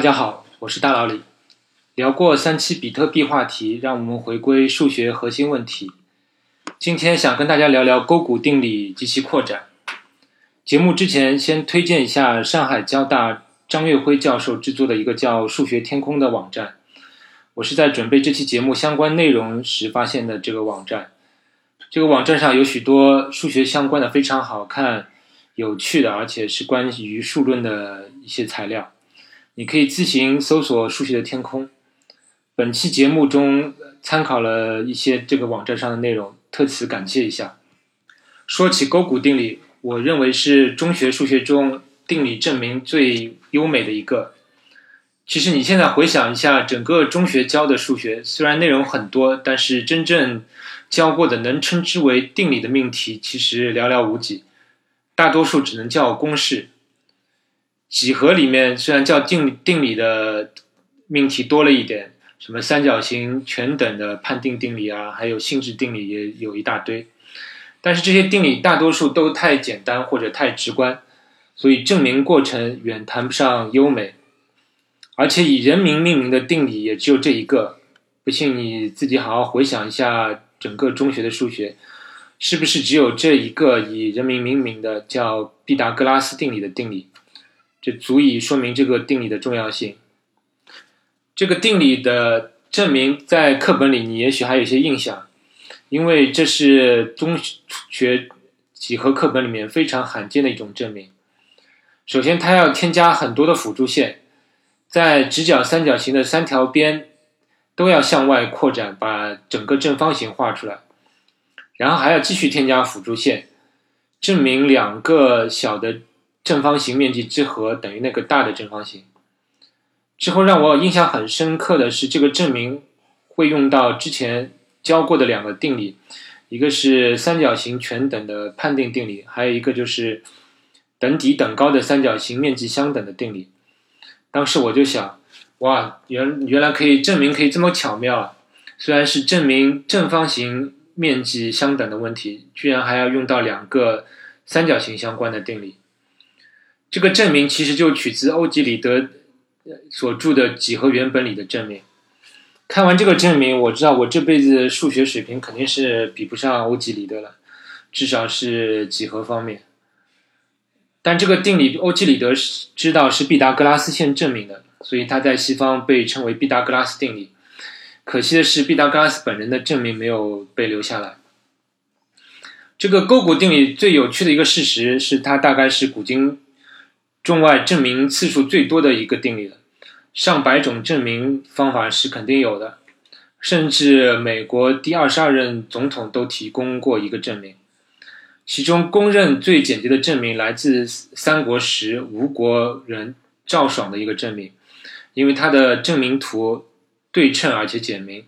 大家好，我是大老李。聊过三期比特币话题，让我们回归数学核心问题。今天想跟大家聊聊勾股定理及其扩展。节目之前先推荐一下上海交大张岳辉教授制作的一个叫“数学天空”的网站。我是在准备这期节目相关内容时发现的这个网站。这个网站上有许多数学相关的非常好看、有趣的，而且是关于数论的一些材料。你可以自行搜索“数学的天空”。本期节目中参考了一些这个网站上的内容，特此感谢一下。说起勾股定理，我认为是中学数学中定理证明最优美的一个。其实你现在回想一下，整个中学教的数学，虽然内容很多，但是真正教过的能称之为定理的命题，其实寥寥无几，大多数只能叫公式。几何里面虽然叫定定理的命题多了一点，什么三角形全等的判定定理啊，还有性质定理也有一大堆，但是这些定理大多数都太简单或者太直观，所以证明过程远谈不上优美。而且以人名命名的定理也只有这一个，不信你自己好好回想一下整个中学的数学，是不是只有这一个以人名命名的叫毕达哥拉斯定理的定理？就足以说明这个定理的重要性。这个定理的证明在课本里你也许还有一些印象，因为这是中学几何课本里面非常罕见的一种证明。首先，它要添加很多的辅助线，在直角三角形的三条边都要向外扩展，把整个正方形画出来，然后还要继续添加辅助线，证明两个小的。正方形面积之和等于那个大的正方形。之后让我印象很深刻的是，这个证明会用到之前教过的两个定理，一个是三角形全等的判定定理，还有一个就是等底等高的三角形面积相等的定理。当时我就想，哇，原原来可以证明可以这么巧妙啊！虽然是证明正方形面积相等的问题，居然还要用到两个三角形相关的定理。这个证明其实就取自欧几里得所著的《几何原本》里的证明。看完这个证明，我知道我这辈子数学水平肯定是比不上欧几里得了，至少是几何方面。但这个定理，欧几里得知道是毕达哥拉斯先证明的，所以他在西方被称为毕达哥拉斯定理。可惜的是，毕达哥拉斯本人的证明没有被留下来。这个勾股定理最有趣的一个事实是，它大概是古今。中外证明次数最多的一个定理了，上百种证明方法是肯定有的，甚至美国第二十二任总统都提供过一个证明。其中公认最简洁的证明来自三国时吴国人赵爽的一个证明，因为他的证明图对称而且简明。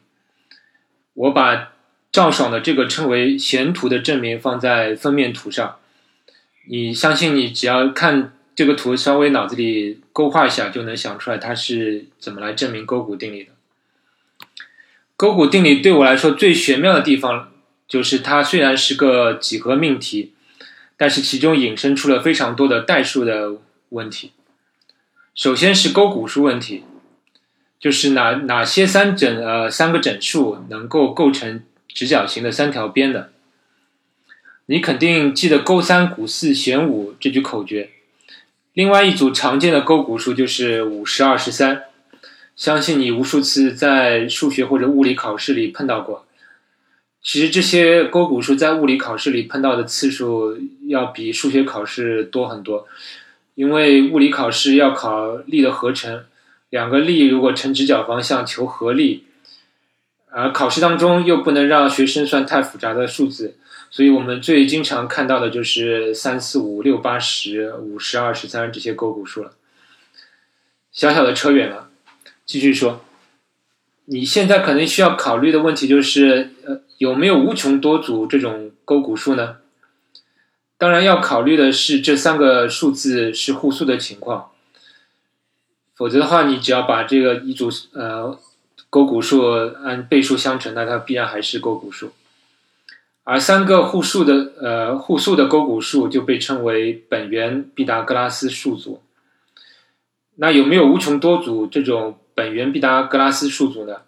我把赵爽的这个称为弦图的证明放在封面图上，你相信你只要看。这个图稍微脑子里勾画一下，就能想出来它是怎么来证明勾股定理的。勾股定理对我来说最玄妙的地方，就是它虽然是个几何命题，但是其中引申出了非常多的代数的问题。首先是勾股数问题，就是哪哪些三整呃三个整数能够构成直角形的三条边的。你肯定记得勾三股四弦五这句口诀。另外一组常见的勾股数就是五十二十三，相信你无数次在数学或者物理考试里碰到过。其实这些勾股数在物理考试里碰到的次数要比数学考试多很多，因为物理考试要考力的合成，两个力如果成直角方向求合力，而考试当中又不能让学生算太复杂的数字。所以我们最经常看到的就是三四五六八十五十二十三这些勾股数了。小小的扯远了，继续说，你现在可能需要考虑的问题就是，呃，有没有无穷多组这种勾股数呢？当然要考虑的是这三个数字是互素的情况，否则的话，你只要把这个一组呃勾股数按倍数相乘，那它必然还是勾股数。而三个互数的呃互数的勾股数就被称为本源毕达哥拉斯数组。那有没有无穷多组这种本源毕达哥拉斯数组呢？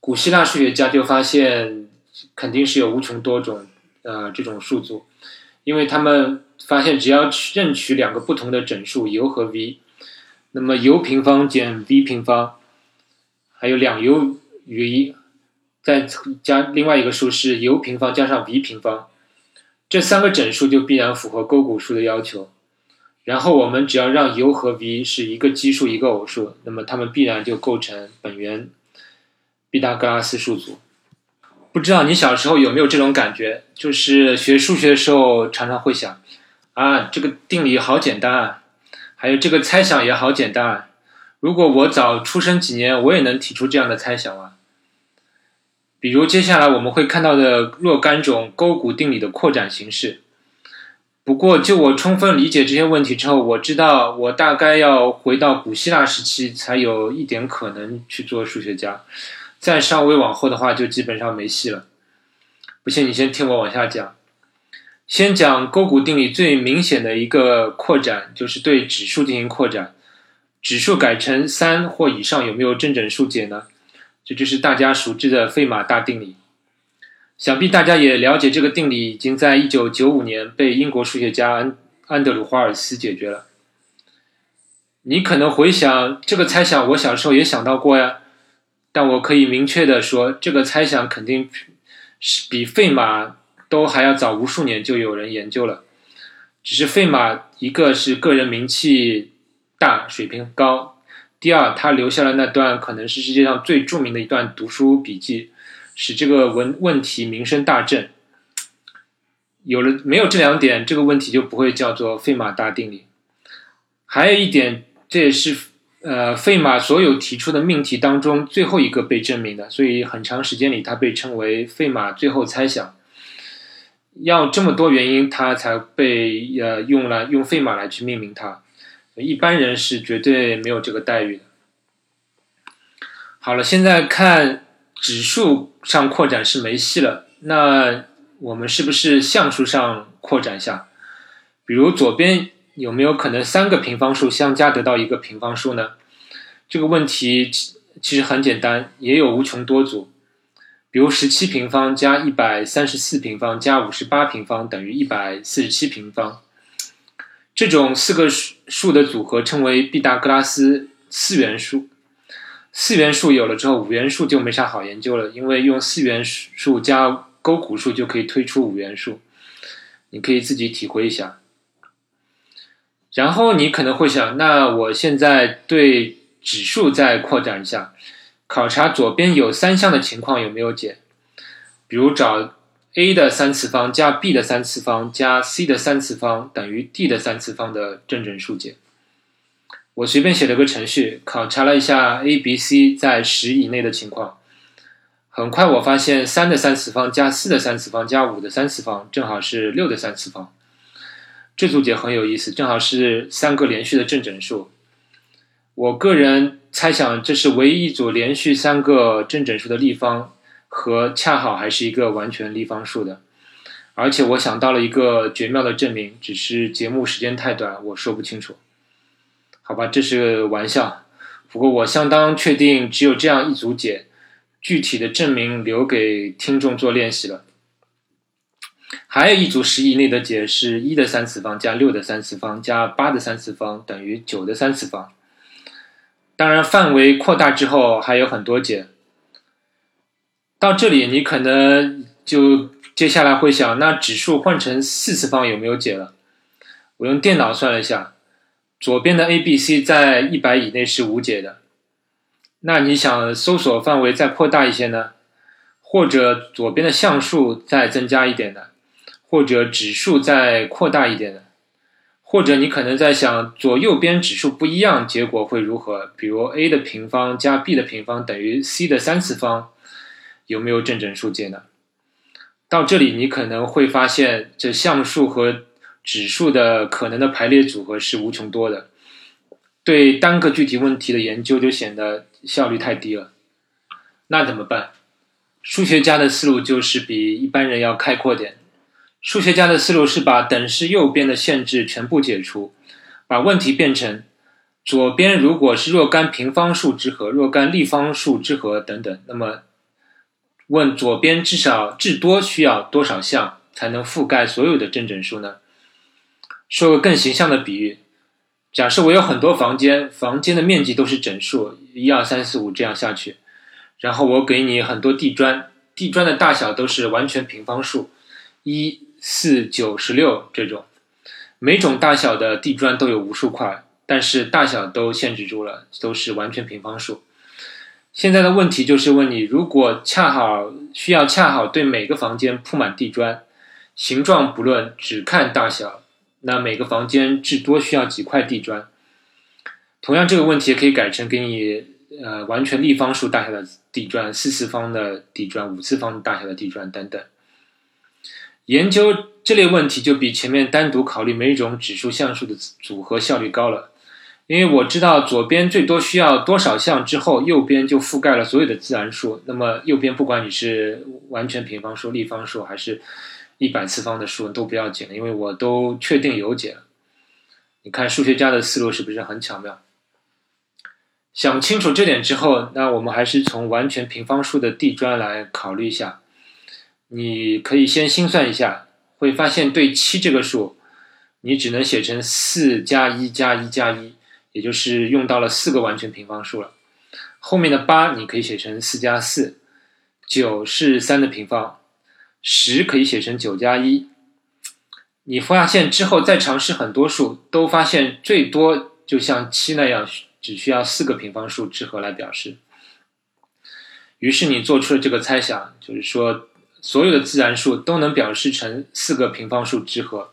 古希腊数学家就发现肯定是有无穷多种呃这种数组，因为他们发现只要任取两个不同的整数 u 和 v，那么 u 平方减 v 平方，还有两 u 余一，再加另外一个数是 u 平方加上 v 平方，这三个整数就必然符合勾股数的要求。然后我们只要让 u 和 v 是一个奇数一个偶数，那么它们必然就构成本源毕达哥拉斯数组。不知道你小时候有没有这种感觉？就是学数学的时候常常会想，啊，这个定理好简单啊，还有这个猜想也好简单啊。如果我早出生几年，我也能提出这样的猜想啊。比如接下来我们会看到的若干种勾股定理的扩展形式。不过，就我充分理解这些问题之后，我知道我大概要回到古希腊时期才有一点可能去做数学家，再稍微往后的话就基本上没戏了。不信你先听我往下讲。先讲勾股定理最明显的一个扩展，就是对指数进行扩展。指数改成三或以上有没有正整数解呢？这就是大家熟知的费马大定理。想必大家也了解，这个定理已经在一九九五年被英国数学家安安德鲁·华尔斯解决了。你可能回想这个猜想，我小时候也想到过呀。但我可以明确的说，这个猜想肯定是比费马都还要早无数年就有人研究了。只是费马一个是个人名气大、水平高，第二他留下了那段可能是世界上最著名的一段读书笔记。使这个问问题名声大振。有了没有这两点，这个问题就不会叫做费马大定理。还有一点，这也是呃费马所有提出的命题当中最后一个被证明的，所以很长时间里它被称为费马最后猜想。要这么多原因，他才被呃用来用费马来去命名它。一般人是绝对没有这个待遇的。好了，现在看。指数上扩展是没戏了，那我们是不是项数上扩展下？比如左边有没有可能三个平方数相加得到一个平方数呢？这个问题其实很简单，也有无穷多组。比如十七平方加一百三十四平方加五十八平方等于一百四十七平方，这种四个数数的组合称为毕达哥拉斯四元数。四元数有了之后，五元数就没啥好研究了，因为用四元数加勾股数就可以推出五元数，你可以自己体会一下。然后你可能会想，那我现在对指数再扩展一下，考察左边有三项的情况有没有解，比如找 a 的三次方加 b 的三次方加 c 的三次方等于 d 的三次方的正整数解。我随便写了个程序，考察了一下 a、b、c 在十以内的情况。很快我发现，三的三次方加四的三次方加五的三次方正好是六的三次方。这组解很有意思，正好是三个连续的正整数。我个人猜想，这是唯一一组连续三个正整数的立方和恰好还是一个完全立方数的。而且我想到了一个绝妙的证明，只是节目时间太短，我说不清楚。好吧，这是个玩笑。不过我相当确定，只有这样一组解，具体的证明留给听众做练习了。还有一组十以内的解是一的三次方加六的三次方加八的三次方等于九的三次方。当然，范围扩大之后还有很多解。到这里，你可能就接下来会想，那指数换成四次方有没有解了？我用电脑算了一下。左边的 a、b、c 在一百以内是无解的，那你想搜索范围再扩大一些呢？或者左边的项数再增加一点的，或者指数再扩大一点的，或者你可能在想左右边指数不一样，结果会如何？比如 a 的平方加 b 的平方等于 c 的三次方，有没有正整数解呢？到这里你可能会发现这项数和指数的可能的排列组合是无穷多的，对单个具体问题的研究就显得效率太低了。那怎么办？数学家的思路就是比一般人要开阔点。数学家的思路是把等式右边的限制全部解除，把问题变成左边如果是若干平方数之和、若干立方数之和等等，那么问左边至少至多需要多少项才能覆盖所有的正整数呢？说个更形象的比喻，假设我有很多房间，房间的面积都是整数，一二三四五这样下去，然后我给你很多地砖，地砖的大小都是完全平方数，一、四、九、十六这种，每种大小的地砖都有无数块。但是大小都限制住了，都是完全平方数。现在的问题就是问你，如果恰好需要恰好对每个房间铺满地砖，形状不论，只看大小，那每个房间至多需要几块地砖？同样这个问题也可以改成给你呃完全立方数大小的地砖、四次方的地砖、五次方大小的地砖等等。研究这类问题就比前面单独考虑每种指数项数的组合效率高了。因为我知道左边最多需要多少项之后，右边就覆盖了所有的自然数。那么右边不管你是完全平方数、立方数，还是一百次方的数都不要紧，因为我都确定有解了。你看数学家的思路是不是很巧妙？想清楚这点之后，那我们还是从完全平方数的地砖来考虑一下。你可以先心算一下，会发现对七这个数，你只能写成四加一加一加一。也就是用到了四个完全平方数了，后面的八你可以写成四加四，九是三的平方，十可以写成九加一。你发现之后再尝试很多数，都发现最多就像七那样，只需要四个平方数之和来表示。于是你做出了这个猜想，就是说所有的自然数都能表示成四个平方数之和。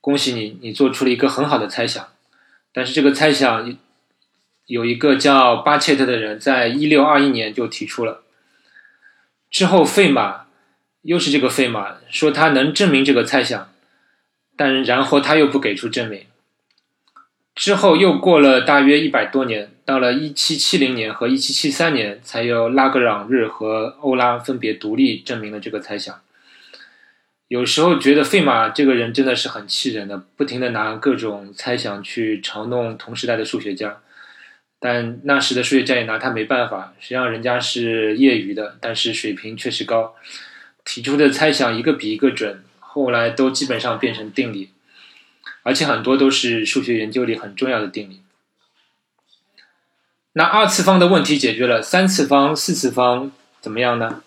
恭喜你，你做出了一个很好的猜想。但是这个猜想，有一个叫巴切特的人，在一六二一年就提出了。之后费马又是这个费马说他能证明这个猜想，但然后他又不给出证明。之后又过了大约一百多年，到了一七七零年和一七七三年，才由拉格朗日和欧拉分别独立证明了这个猜想。有时候觉得费马这个人真的是很气人的，不停的拿各种猜想去嘲弄同时代的数学家，但那时的数学家也拿他没办法。实际上人家是业余的，但是水平确实高，提出的猜想一个比一个准，后来都基本上变成定理，而且很多都是数学研究里很重要的定理。那二次方的问题解决了，三次方、四次方怎么样呢？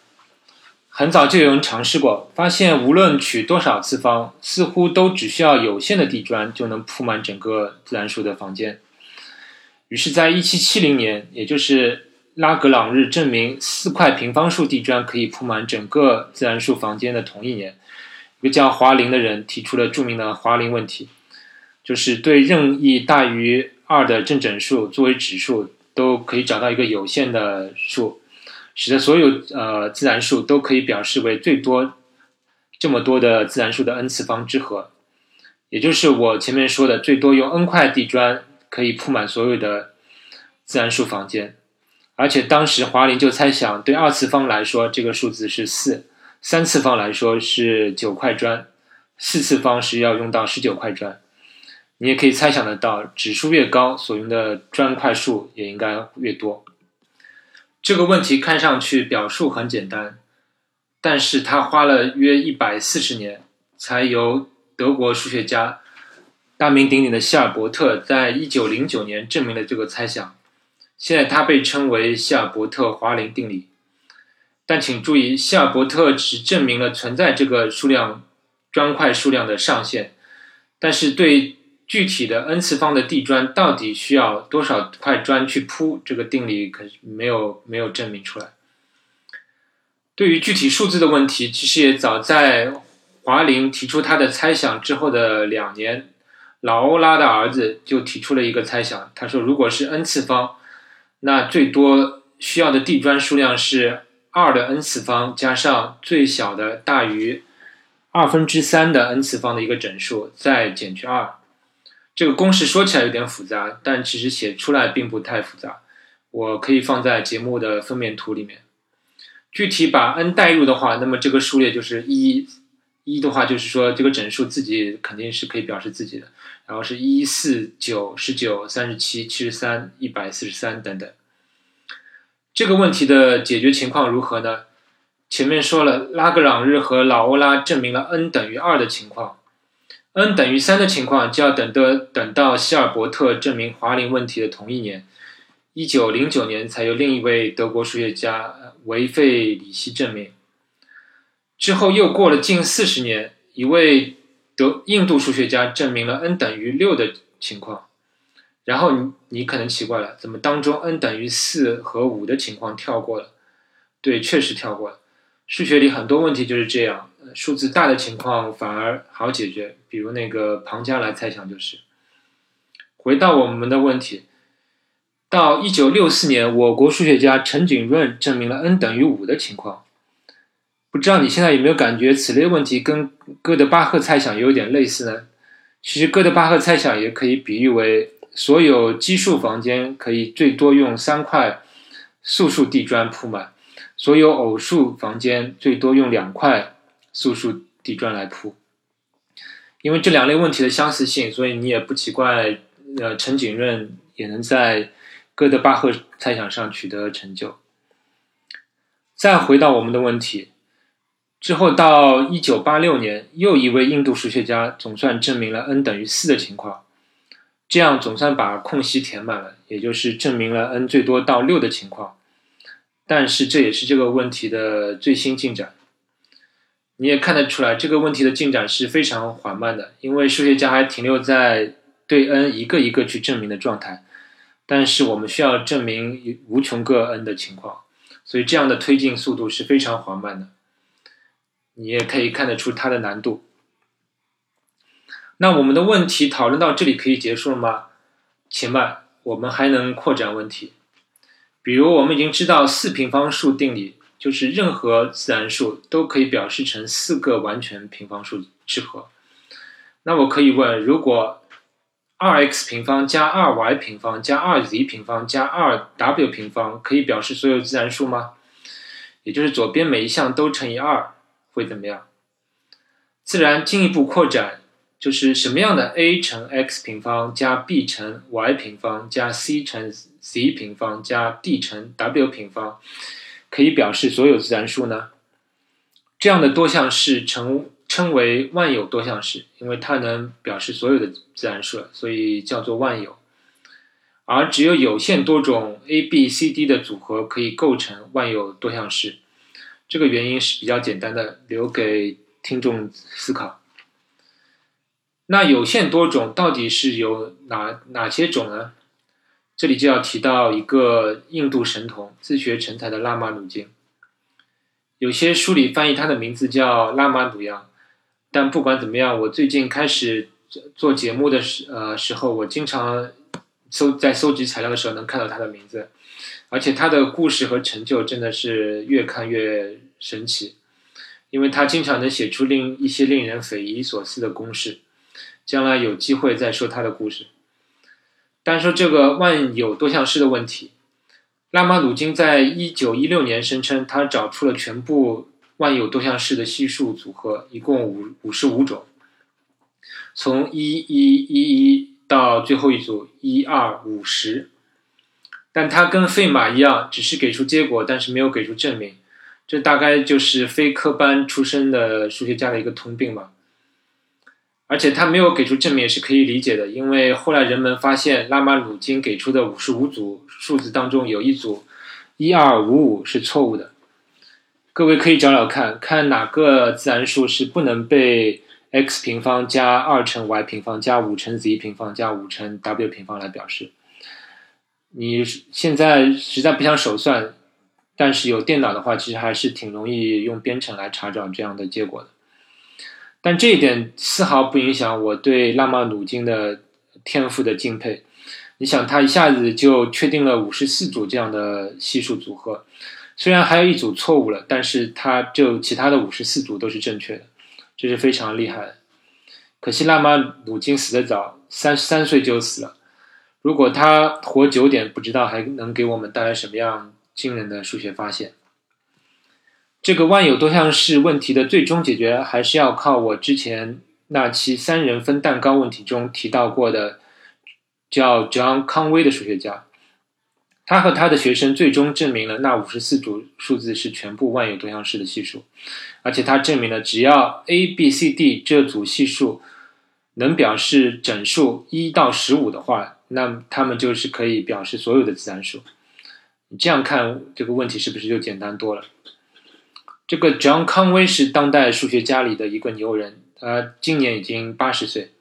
很早就有人尝试过，发现无论取多少次方，似乎都只需要有限的地砖就能铺满整个自然数的房间。于是，在1770年，也就是拉格朗日证明四块平方数地砖可以铺满整个自然数房间的同一年，一个叫华林的人提出了著名的华林问题，就是对任意大于二的正整数作为指数，都可以找到一个有限的数。使得所有呃自然数都可以表示为最多这么多的自然数的 n 次方之和，也就是我前面说的最多用 n 块地砖可以铺满所有的自然数房间。而且当时华林就猜想，对二次方来说这个数字是四，三次方来说是九块砖，四次方是要用到十九块砖。你也可以猜想得到，指数越高，所用的砖块数也应该越多。这个问题看上去表述很简单，但是他花了约一百四十年，才由德国数学家大名鼎鼎的希尔伯特在一九零九年证明了这个猜想。现在它被称为希尔伯特华林定理。但请注意，希尔伯特只证明了存在这个数量砖块数量的上限，但是对。具体的 n 次方的地砖到底需要多少块砖去铺？这个定理可没有没有证明出来。对于具体数字的问题，其实也早在华林提出他的猜想之后的两年，老欧拉的儿子就提出了一个猜想。他说，如果是 n 次方，那最多需要的地砖数量是二的 n 次方加上最小的大于二分之三的 n 次方的一个整数，再减去二。这个公式说起来有点复杂，但其实写出来并不太复杂。我可以放在节目的封面图里面。具体把 n 代入的话，那么这个数列就是一一的话就是说这个整数自己肯定是可以表示自己的，然后是一四九十九三十七七十三一百四十三等等。这个问题的解决情况如何呢？前面说了，拉格朗日和老欧拉证明了 n 等于二的情况，n 等于三的情况就要等的等到希尔伯特证明华林问题的同一年，一九零九年才由另一位德国数学家维费里希证明。之后又过了近四十年，一位德印度数学家证明了 n 等于六的情况。然后你你可能奇怪了，怎么当中 n 等于四和五的情况跳过了？对，确实跳过了。数学里很多问题就是这样，数字大的情况反而好解决，比如那个庞加莱猜想就是。回到我们的问题，到一九六四年，我国数学家陈景润证明了 n 等于五的情况。不知道你现在有没有感觉此类问题跟哥德巴赫猜想有点类似呢？其实哥德巴赫猜想也可以比喻为。所有奇数房间可以最多用三块素数地砖铺满，所有偶数房间最多用两块素数地砖来铺。因为这两类问题的相似性，所以你也不奇怪，呃，陈景润也能在哥德巴赫猜想上取得成就。再回到我们的问题，之后到一九八六年，又一位印度数学家总算证明了 n 等于四的情况。这样总算把空隙填满了，也就是证明了 n 最多到六的情况。但是这也是这个问题的最新进展。你也看得出来，这个问题的进展是非常缓慢的，因为数学家还停留在对 n 一个一个去证明的状态。但是我们需要证明无穷个 n 的情况，所以这样的推进速度是非常缓慢的。你也可以看得出它的难度。那我们的问题讨论到这里可以结束了吗？且慢，我们还能扩展问题。比如，我们已经知道四平方数定理，就是任何自然数都可以表示成四个完全平方数之和。那我可以问：如果二 x 平方加二 y 平方加二 z 平方加二 w 平方可以表示所有自然数吗？也就是左边每一项都乘以二会怎么样？自然进一步扩展。就是什么样的 a 乘 x 平方加 b 乘 y 平方加 c 乘 z 平方加 d 乘 w 平方，可以表示所有自然数呢？这样的多项式称称为万有多项式，因为它能表示所有的自然数，所以叫做万有。而只有有限多种 a、b、c、d 的组合可以构成万有多项式。这个原因是比较简单的，留给听众思考。那有限多种到底是有哪哪些种呢？这里就要提到一个印度神童、自学成才的拉玛努金。有些书里翻译他的名字叫拉玛努扬，但不管怎么样，我最近开始做节目的时呃时候，我经常搜在搜集材料的时候能看到他的名字，而且他的故事和成就真的是越看越神奇，因为他经常能写出令一些令人匪夷所思的公式。将来有机会再说他的故事。单说这个万有多项式的问题，拉马努金在一九一六年声称他找出了全部万有多项式的系数组合，一共五五十五种，从一一一一到最后一组一二五十。但他跟费马一样，只是给出结果，但是没有给出证明。这大概就是非科班出身的数学家的一个通病吧。而且他没有给出证明也是可以理解的，因为后来人们发现拉马努金给出的五十五组数字当中有一组一二五五是错误的。各位可以找找看看哪个自然数是不能被 x 平方加二乘 y 平方加五乘 z 平方加五乘 w 平方来表示。你现在实在不想手算，但是有电脑的话，其实还是挺容易用编程来查找这样的结果的。但这一点丝毫不影响我对拉马努金的天赋的敬佩。你想，他一下子就确定了五十四组这样的系数组合，虽然还有一组错误了，但是他就其他的五十四组都是正确的，这是非常厉害的。可惜拉马努金死得早，三十三岁就死了。如果他活久点，不知道还能给我们带来什么样惊人的数学发现。这个万有多项式问题的最终解决，还是要靠我之前那期三人分蛋糕问题中提到过的，叫 John 康威的数学家。他和他的学生最终证明了那五十四组数字是全部万有多项式的系数，而且他证明了只要 a、b、c、d 这组系数能表示整数一到十五的话，那它们就是可以表示所有的自然数。你这样看这个问题是不是就简单多了？这个 John Conway 是当代数学家里的一个牛人，他今年已经八十岁，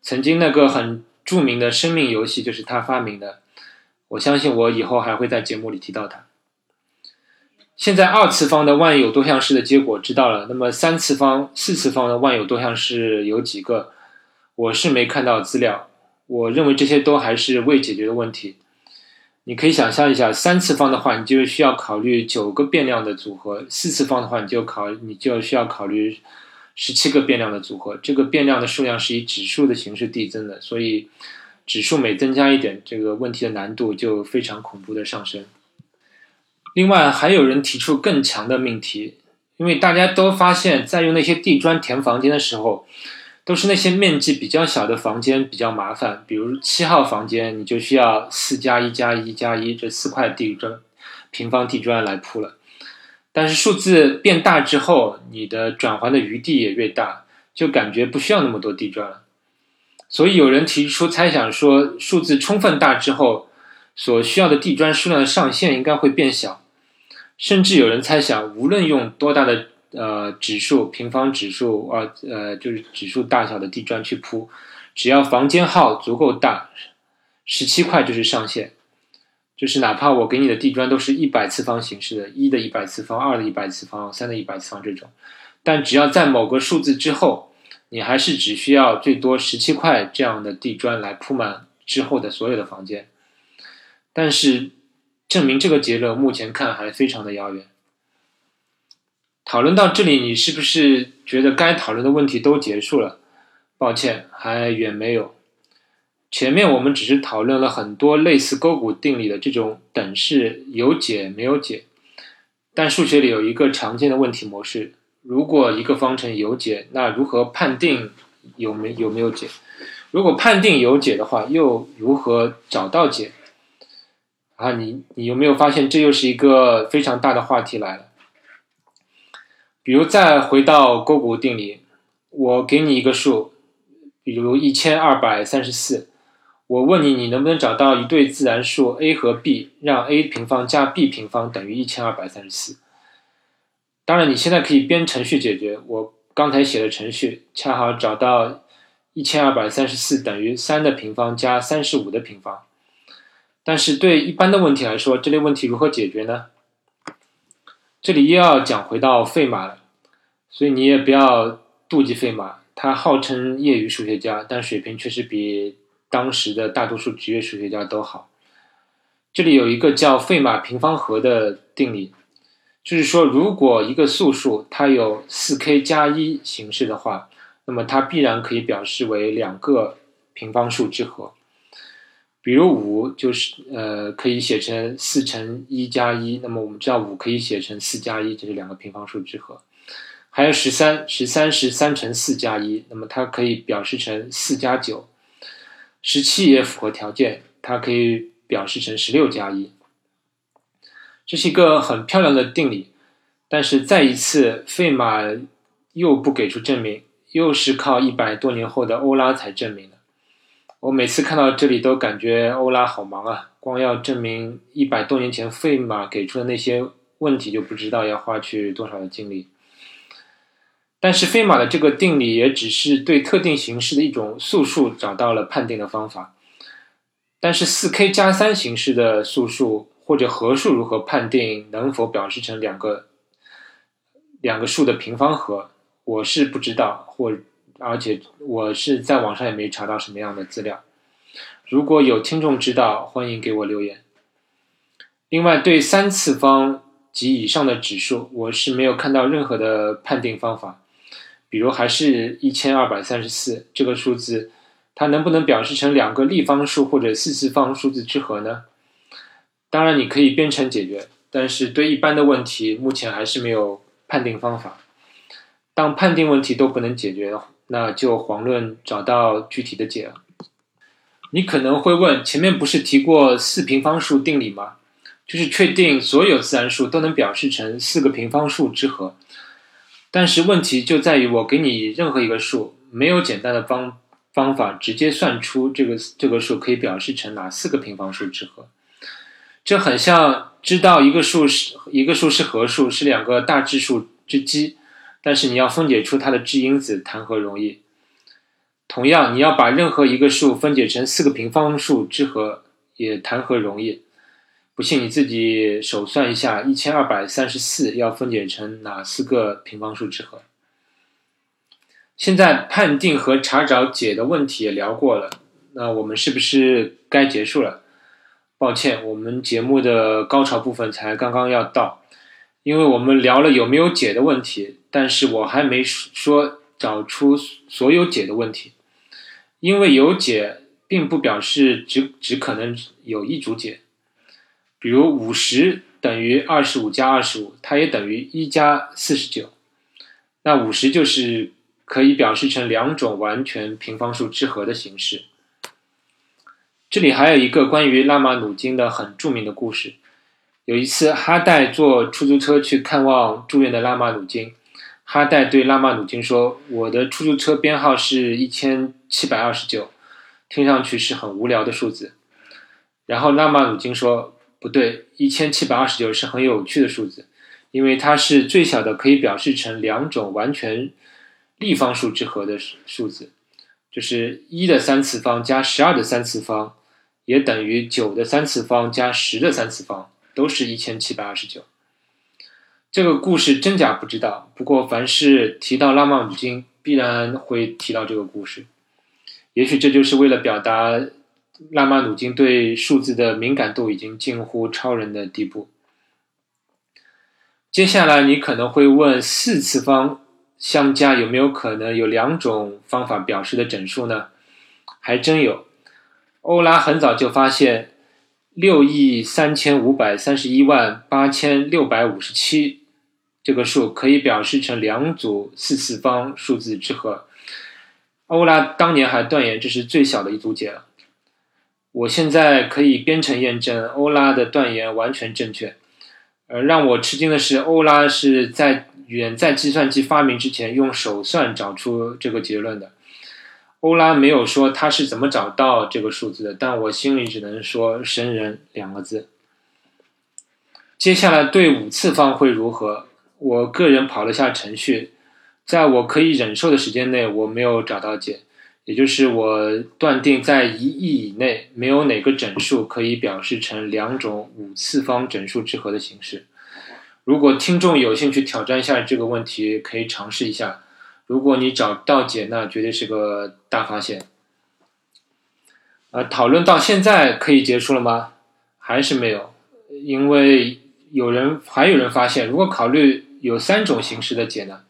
曾经那个很著名的生命游戏就是他发明的。我相信我以后还会在节目里提到他。现在二次方的万有多项式的结果知道了，那么三次方、四次方的万有多项式有几个？我是没看到资料。我认为这些都还是未解决的问题。你可以想象一下，三次方的话，你就需要考虑九个变量的组合；四次方的话，你就考你就需要考虑十七个变量的组合。这个变量的数量是以指数的形式递增的，所以。指数每增加一点，这个问题的难度就非常恐怖的上升。另外，还有人提出更强的命题，因为大家都发现，在用那些地砖填房间的时候，都是那些面积比较小的房间比较麻烦。比如七号房间，你就需要四加一加一加一这四块地砖，平方地砖来铺了。但是数字变大之后，你的转环的余地也越大，就感觉不需要那么多地砖了。所以有人提出猜想说，数字充分大之后，所需要的地砖数量的上限应该会变小。甚至有人猜想，无论用多大的呃指数、平方指数啊呃就是指数大小的地砖去铺，只要房间号足够大，十七块就是上限。就是哪怕我给你的地砖都是一百次方形式的，一的一百次方、二的一百次方、三的一百次方这种，但只要在某个数字之后。你还是只需要最多十七块这样的地砖来铺满之后的所有的房间，但是证明这个结论目前看还非常的遥远。讨论到这里，你是不是觉得该讨论的问题都结束了？抱歉，还远没有。前面我们只是讨论了很多类似勾股定理的这种等式有解没有解，但数学里有一个常见的问题模式。如果一个方程有解，那如何判定有没有没有解？如果判定有解的话，又如何找到解？啊，你你有没有发现这又是一个非常大的话题来了？比如再回到勾股定理，我给你一个数，比如一千二百三十四，我问你，你能不能找到一对自然数 a 和 b，让 a 平方加 b 平方等于一千二百三十四？当然，你现在可以编程序解决。我刚才写的程序恰好找到一千二百三十四等于三的平方加三十五的平方。但是对一般的问题来说，这类问题如何解决呢？这里又要讲回到费马了。所以你也不要妒忌费马，他号称业余数学家，但水平确实比当时的大多数职业数学家都好。这里有一个叫费马平方和的定理。就是说，如果一个素数它有四 k 加一形式的话，那么它必然可以表示为两个平方数之和。比如五就是呃可以写成四乘一加一，那么我们知道五可以写成四加一，这是两个平方数之和。还有十三，十三是三乘四加一，那么它可以表示成四加九。十七也符合条件，它可以表示成十六加一。这是一个很漂亮的定理，但是再一次，费马又不给出证明，又是靠一百多年后的欧拉才证明。我每次看到这里都感觉欧拉好忙啊，光要证明一百多年前费马给出的那些问题，就不知道要花去多少的精力。但是费马的这个定理也只是对特定形式的一种素数找到了判定的方法，但是四 k 加三形式的素数。或者合数如何判定能否表示成两个两个数的平方和？我是不知道，或而且我是在网上也没查到什么样的资料。如果有听众知道，欢迎给我留言。另外，对三次方及以上的指数，我是没有看到任何的判定方法。比如，还是一千二百三十四这个数字，它能不能表示成两个立方数或者四次方数字之和呢？当然，你可以编程解决，但是对一般的问题，目前还是没有判定方法。当判定问题都不能解决的，那就遑论找到具体的解。你可能会问，前面不是提过四平方数定理吗？就是确定所有自然数都能表示成四个平方数之和。但是问题就在于，我给你任何一个数，没有简单的方方法直接算出这个这个数可以表示成哪四个平方数之和。这很像知道一个数是一个数是合数，是两个大质数之积，但是你要分解出它的质因子，谈何容易？同样，你要把任何一个数分解成四个平方数之和，也谈何容易？不信你自己手算一下，一千二百三十四要分解成哪四个平方数之和？现在判定和查找解的问题也聊过了，那我们是不是该结束了？抱歉，我们节目的高潮部分才刚刚要到，因为我们聊了有没有解的问题，但是我还没说找出所有解的问题。因为有解，并不表示只只可能有一组解。比如五十等于二十五加二十五，它也等于一加四十九。那五十就是可以表示成两种完全平方数之和的形式。这里还有一个关于拉马努金的很著名的故事。有一次，哈代坐出租车去看望住院的拉马努金。哈代对拉马努金说：“我的出租车编号是一千七百二十九，听上去是很无聊的数字。”然后拉马努金说：“不对，一千七百二十九是很有趣的数字，因为它是最小的可以表示成两种完全立方数之和的数字，就是一的三次方加十二的三次方，也等于九的三次方加十的三次方，都是一千七百二十九。”这个故事真假不知道，不过凡是提到拉马努金，必然会提到这个故事。也许这就是为了表达拉马努金对数字的敏感度已经近乎超人的地步。接下来你可能会问：四次方相加有没有可能有两种方法表示的整数呢？还真有。欧拉很早就发现六亿三千五百三十一万八千六百五十七。这个数可以表示成两组四次方数字之和。欧拉当年还断言这是最小的一组解。我现在可以编程验证欧拉的断言完全正确。而让我吃惊的是，欧拉是在远在计算机发明之前用手算找出这个结论的。欧拉没有说他是怎么找到这个数字的，但我心里只能说“神人”两个字。接下来对五次方会如何？我个人跑了下程序，在我可以忍受的时间内，我没有找到解，也就是我断定在一亿以内，没有哪个整数可以表示成两种五次方整数之和的形式。如果听众有兴趣挑战一下这个问题，可以尝试一下。如果你找到解，那绝对是个大发现。呃，讨论到现在可以结束了吗？还是没有？因为有人还有人发现，如果考虑。有三种形式的解呢，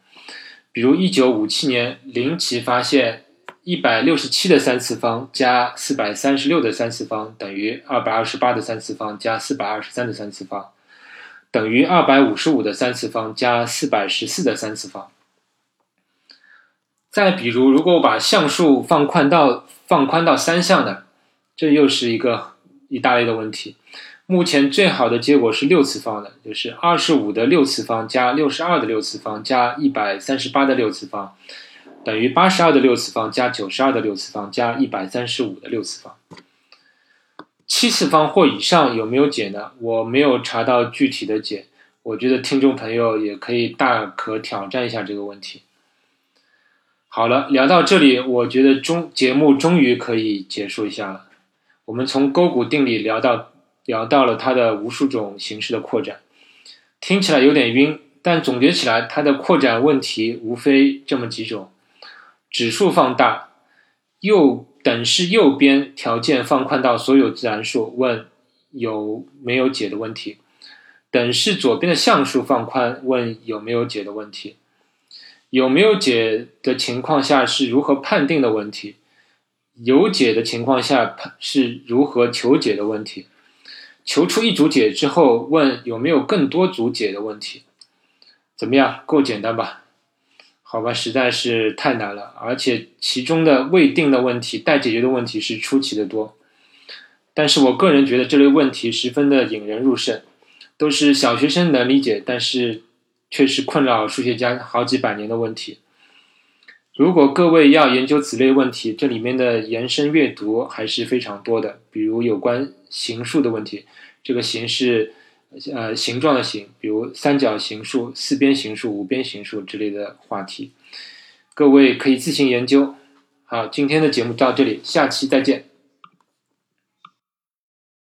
比如一九五七年林奇发现一百六十七的三次方加四百三十六的三次方等于二百二十八的三次方加四百二十三的三次方等于二百五十五的三次方加四百十四的三次方。再比如，如果我把项数放宽到放宽到三项的，这又是一个一大类的问题。目前最好的结果是六次方的，就是二十五的六次方加六十二的六次方加一百三十八的六次方，等于八十二的六次方加九十二的六次方加一百三十五的六次方。七次方或以上有没有解呢？我没有查到具体的解，我觉得听众朋友也可以大可挑战一下这个问题。好了，聊到这里，我觉得终节目终于可以结束一下了。我们从勾股定理聊到。聊到了它的无数种形式的扩展，听起来有点晕，但总结起来，它的扩展问题无非这么几种：指数放大，右等式右边条件放宽到所有自然数，问有没有解的问题；等式左边的项数放宽，问有没有解的问题；有没有解的情况下是如何判定的问题；有解的情况下是如何求解的问题。求出一组解之后，问有没有更多组解的问题。怎么样？够简单吧？好吧，实在是太难了，而且其中的未定的问题、待解决的问题是出奇的多。但是我个人觉得这类问题十分的引人入胜，都是小学生能理解，但是却是困扰数学家好几百年的问题。如果各位要研究此类问题，这里面的延伸阅读还是非常多的，比如有关形数的问题，这个形是呃形状的形，比如三角形数、四边形数、五边形数之类的话题，各位可以自行研究。好，今天的节目到这里，下期再见。